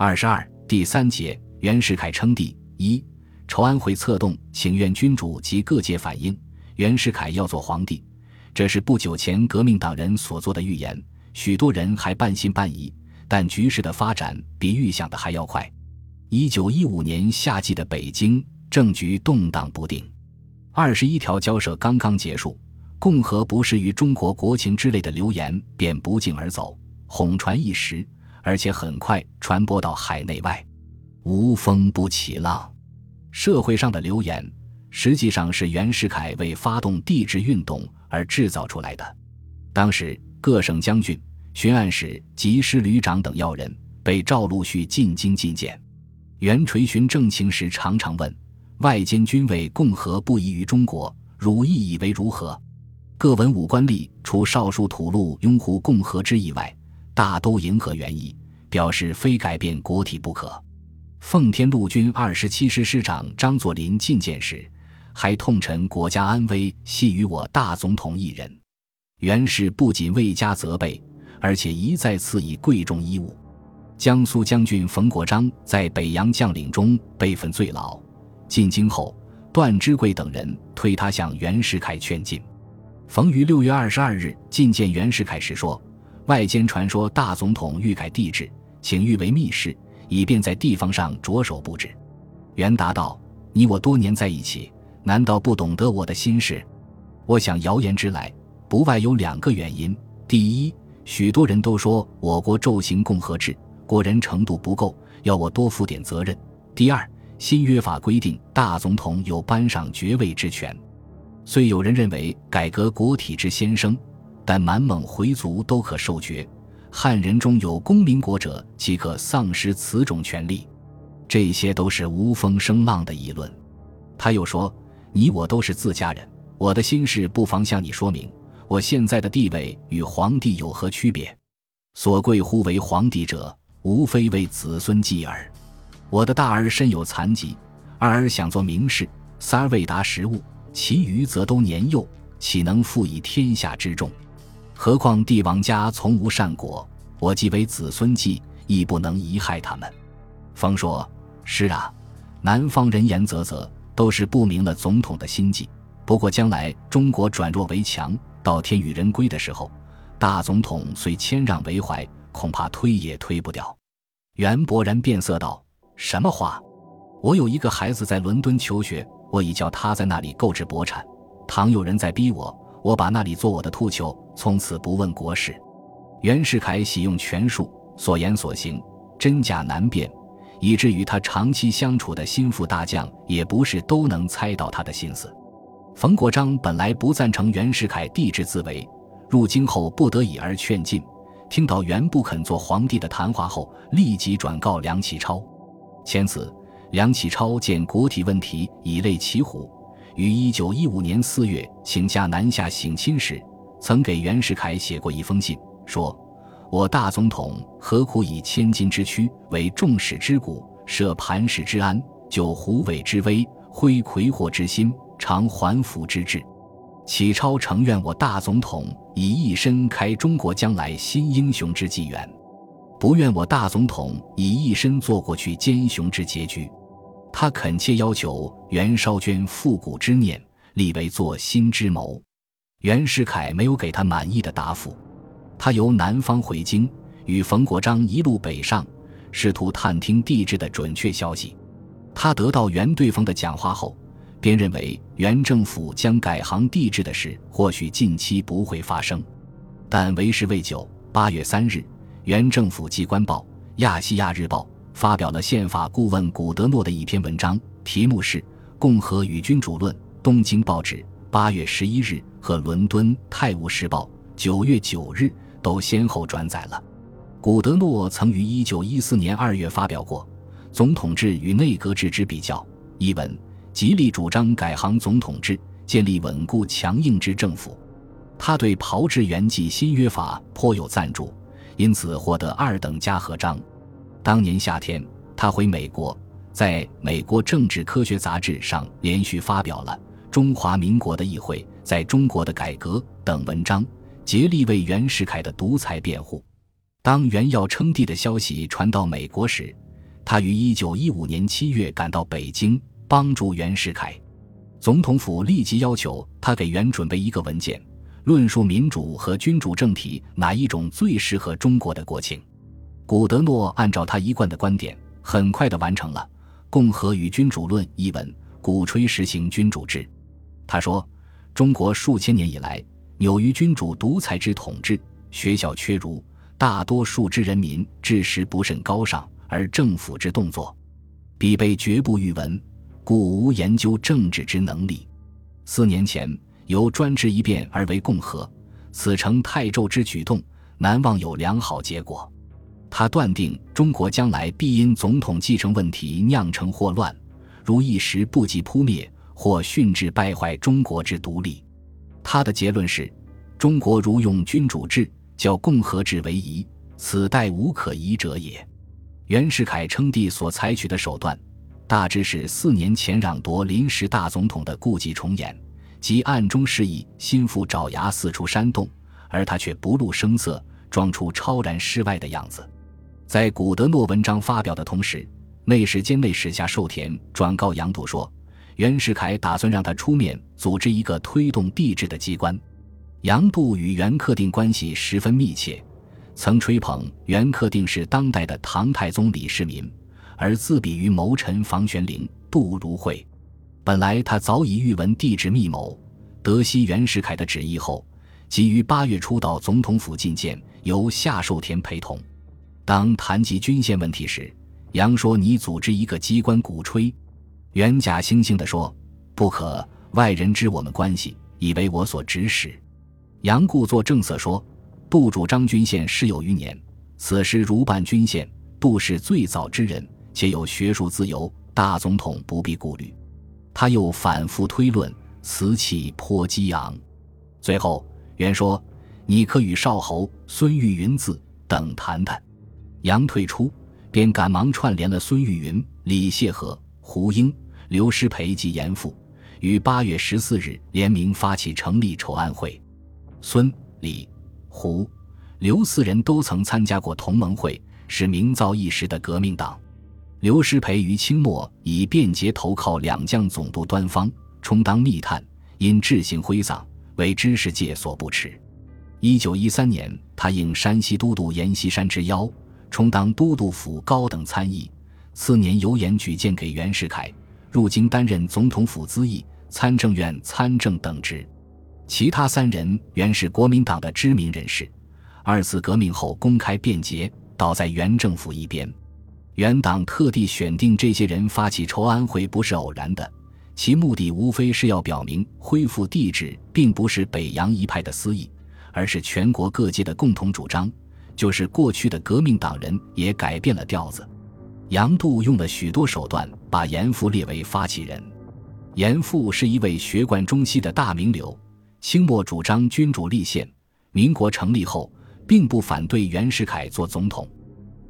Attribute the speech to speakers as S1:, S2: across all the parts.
S1: 二十二第三节，袁世凯称帝。一筹安会策动，请愿君主及各界反映，袁世凯要做皇帝。这是不久前革命党人所做的预言，许多人还半信半疑。但局势的发展比预想的还要快。一九一五年夏季的北京政局动荡不定，二十一条交涉刚刚结束，共和不适于中国国情之类的流言便不胫而走，哄传一时。而且很快传播到海内外，无风不起浪。社会上的流言实际上是袁世凯为发动帝制运动而制造出来的。当时各省将军、巡按使及师旅长等要人被赵陆续进京觐见。袁垂询政情时，常常问：“外间均谓共和不宜于中国，汝意以为如何？”各文武官吏除少数吐露拥护共和之意外。大都迎合原意，表示非改变国体不可。奉天陆军二十七师师长张作霖觐见时，还痛陈国家安危系于我大总统一人。袁氏不仅未加责备，而且一再赐以贵重衣物。江苏将军冯国璋在北洋将领中辈分最老。进京后，段芝贵等人推他向袁世凯劝进。冯于六月二十二日觐见袁世凯时说。外间传说大总统欲改帝制，请誉为密事，以便在地方上着手布置。袁答道：“你我多年在一起，难道不懂得我的心事？我想谣言之来，不外有两个原因：第一，许多人都说我国骤行共和制，国人程度不够，要我多负点责任；第二，新约法规定大总统有颁赏爵位之权，虽有人认为改革国体之先生。”但满蒙回族都可受爵，汉人中有功民国者，即可丧失此种权利。这些都是无风声浪的议论。他又说：“你我都是自家人，我的心事不妨向你说明。我现在的地位与皇帝有何区别？所贵乎为皇帝者，无非为子孙继耳。我的大儿身有残疾，二儿想做名士，三儿未达时务，其余则都年幼，岂能负以天下之重？”何况帝王家从无善果，我既为子孙计，亦不能贻害他们。方说：“是啊，南方人言啧啧，都是不明了总统的心计。不过将来中国转弱为强，到天与人归的时候，大总统虽谦让为怀，恐怕推也推不掉。”袁勃然变色道：“什么话？我有一个孩子在伦敦求学，我已叫他在那里购置薄产。倘有人再逼我，我把那里做我的兔球。”从此不问国事，袁世凯喜用权术，所言所行真假难辨，以至于他长期相处的心腹大将也不是都能猜到他的心思。冯国璋本来不赞成袁世凯帝制自为，入京后不得已而劝进。听到袁不肯做皇帝的谈话后，立即转告梁启超。前此，梁启超见国体问题以泪骑虎，于一九一五年四月请假南下省亲时。曾给袁世凯写过一封信，说：“我大总统何苦以千金之躯为众矢之鼓，设磐石之安，救虎尾之危，挥魁祸之心，偿还府之志。启超诚愿我大总统以一身开中国将来新英雄之纪元，不愿我大总统以一身做过去奸雄之结局。他恳切要求袁绍捐复古之念，立为做新之谋。”袁世凯没有给他满意的答复，他由南方回京，与冯国璋一路北上，试图探听帝制的准确消息。他得到袁对方的讲话后，便认为袁政府将改行帝制的事或许近期不会发生。但为时未久，八月三日，袁政府机关报《亚细亚日报》发表了宪法顾问古德诺的一篇文章，题目是《共和与君主论》。东京报纸。八月十一日和伦敦《泰晤士报》九月九日都先后转载了。古德诺曾于一九一四年二月发表过《总统制与内阁制之比较》一文，极力主张改行总统制，建立稳固强硬之政府。他对炮制元纪新约法颇有赞助，因此获得二等加和章。当年夏天，他回美国，在美国政治科学杂志上连续发表了。中华民国的议会在中国的改革等文章，竭力为袁世凯的独裁辩护。当袁要称帝的消息传到美国时，他于一九一五年七月赶到北京，帮助袁世凯。总统府立即要求他给袁准备一个文件，论述民主和君主政体哪一种最适合中国的国情。古德诺按照他一贯的观点，很快地完成了《共和与君主论》一文，鼓吹实行君主制。他说：“中国数千年以来，纽于君主独裁之统治，学校缺儒，大多数之人民知识不甚高尚，而政府之动作，必被绝不语文，故无研究政治之能力。四年前由专制一变而为共和，此成太昼之举动，难望有良好结果。”他断定中国将来必因总统继承问题酿成祸乱，如一时不及扑灭，或训致败坏中国之独立。他的结论是：中国如用君主制，较共和制为宜，此待无可疑者也。袁世凯称帝所采取的手段，大致是四年前让夺临时大总统的故伎重演，即暗中示意心腹爪牙四处煽动，而他却不露声色，装出超然世外的样子。在古德诺文章发表的同时，内史兼内史下寿田转告杨度说，袁世凯打算让他出面组织一个推动帝制的机关。杨度与袁克定关系十分密切，曾吹捧袁克定是当代的唐太宗李世民，而自比于谋臣房玄龄、杜如晦。本来他早已预闻帝制密谋，得悉袁世凯的旨意后，即于八月初到总统府觐见，由夏寿田陪同。当谈及军宪问题时，杨说：“你组织一个机关鼓吹。”袁假惺惺地说：“不可，外人知我们关系，以为我所指使。”杨故作正色说：“杜主张军宪事有余年，此时如办军宪，杜是最早之人，且有学术自由，大总统不必顾虑。”他又反复推论，辞气颇激昂。最后，袁说：“你可与少侯孙玉云子等谈谈。”杨退出，便赶忙串联了孙玉云、李谢和、胡英、刘师培及严复，于八月十四日联名发起成立筹安会。孙、李、胡、刘四人都曾参加过同盟会，是名噪一时的革命党。刘师培于清末以便捷投靠两将总督端方，充当密探，因志行挥洒，为知识界所不齿。一九一三年，他应山西都督阎锡山之邀。充当都督府高等参议，次年由言举荐给袁世凯，入京担任总统府资议、参政院参政等职。其他三人原是国民党的知名人士，二次革命后公开辩解，倒在原政府一边。原党特地选定这些人发起筹安会，不是偶然的，其目的无非是要表明恢复帝制并不是北洋一派的私意，而是全国各界的共同主张。就是过去的革命党人也改变了调子。杨度用了许多手段，把严复列为发起人。严复是一位学贯中西的大名流，清末主张君主立宪。民国成立后，并不反对袁世凯做总统。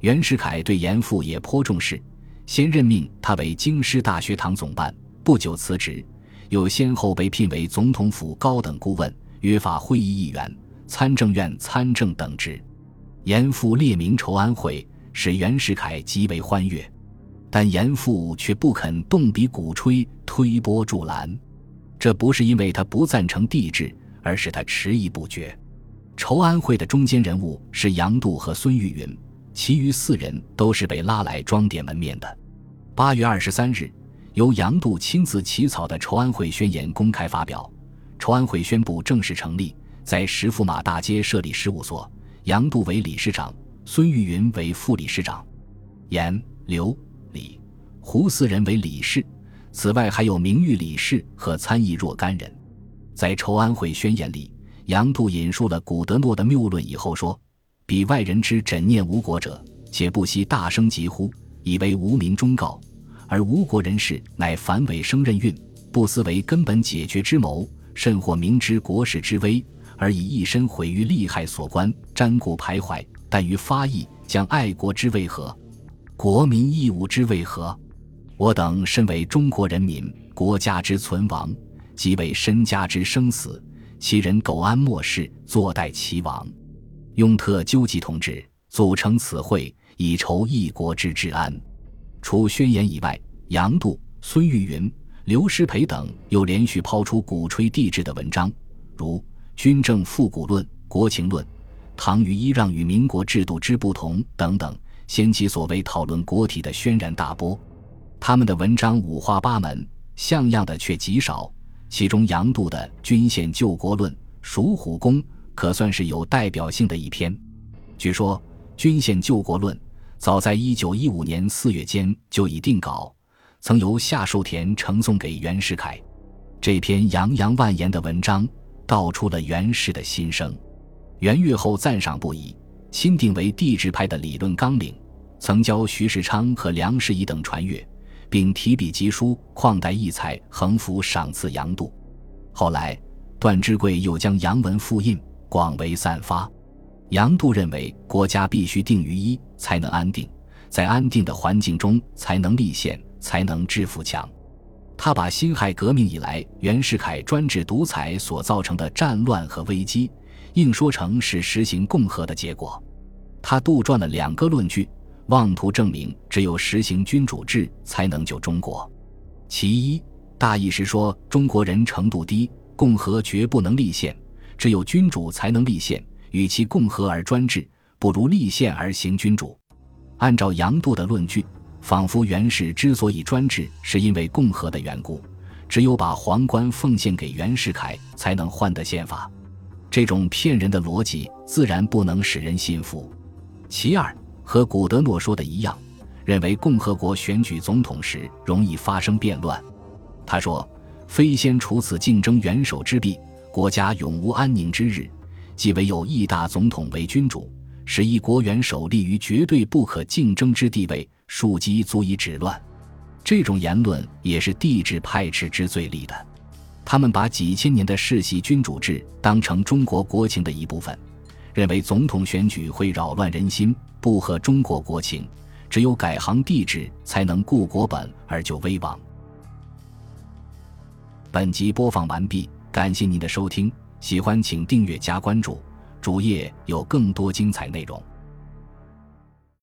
S1: 袁世凯对严复也颇重视，先任命他为京师大学堂总办，不久辞职，又先后被聘为总统府高等顾问、约法会议议员、参政院参政等职。严复列名筹安会，使袁世凯极为欢悦，但严复却不肯动笔鼓吹、推波助澜。这不是因为他不赞成帝制，而是他迟疑不决。筹安会的中间人物是杨度和孙玉云，其余四人都是被拉来装点门面的。八月二十三日，由杨度亲自起草的筹安会宣言公开发表，筹安会宣布正式成立，在石驸马大街设立事务所。杨度为理事长，孙玉云为副理事长，严、刘、李、胡四人为理事。此外，还有名誉理事和参议若干人。在筹安会宣言里，杨度引述了古德诺的谬论以后说：“彼外人之枕念吴国者，且不惜大声疾呼，以为无民忠告；而吴国人士乃反伪生任运，不思为根本解决之谋，甚或明知国事之危。”而以一身毁于利害所关，瞻顾徘徊，但于发意，将爱国之为何？国民义务之为何？我等身为中国人民，国家之存亡，即为身家之生死，其人苟安莫事，坐待其亡。雍特纠集同志组成此会，以筹一国之治安。除宣言以外，杨度、孙玉云、刘师培等又连续抛出鼓吹帝制的文章，如《军政复古论》《国情论》《唐虞揖让与民国制度之不同》等等，掀起所谓讨论国体的轩然大波。他们的文章五花八门，像样的却极少。其中，杨度的《均宪救国论》《蜀虎功》可算是有代表性的一篇。据说，《均宪救国论》早在一九一五年四月间就已定稿，曾由夏寿田呈送给袁世凯。这篇洋洋万言的文章道出了袁氏的心声。袁阅后赞赏不已，钦定为帝制派的理论纲领，曾教徐世昌和梁士仪等传阅。并提笔疾书，旷代异才，横幅赏赐杨度。后来，段芝贵又将杨文复印，广为散发。杨度认为，国家必须定于一，才能安定；在安定的环境中，才能立宪，才能致富强。他把辛亥革命以来袁世凯专制独裁所造成的战乱和危机，硬说成是实行共和的结果。他杜撰了两个论据。妄图证明只有实行君主制才能救中国。其一，大意是说中国人程度低，共和绝不能立宪，只有君主才能立宪。与其共和而专制，不如立宪而行君主。按照杨度的论据，仿佛袁氏之所以专制，是因为共和的缘故，只有把皇冠奉献给袁世凯，才能换得宪法。这种骗人的逻辑，自然不能使人信服。其二。和古德诺说的一样，认为共和国选举总统时容易发生变乱。他说：“非先除此竞争元首之弊，国家永无安宁之日。即唯有一大总统为君主，使一国元首立于绝对不可竞争之地位，庶几足以止乱。”这种言论也是帝制派斥之最利的。他们把几千年的世袭君主制当成中国国情的一部分。认为总统选举会扰乱人心，不合中国国情，只有改行帝制才能固国本而救危亡。本集播放完毕，感谢您的收听，喜欢请订阅加关注，主页有更多精彩内容。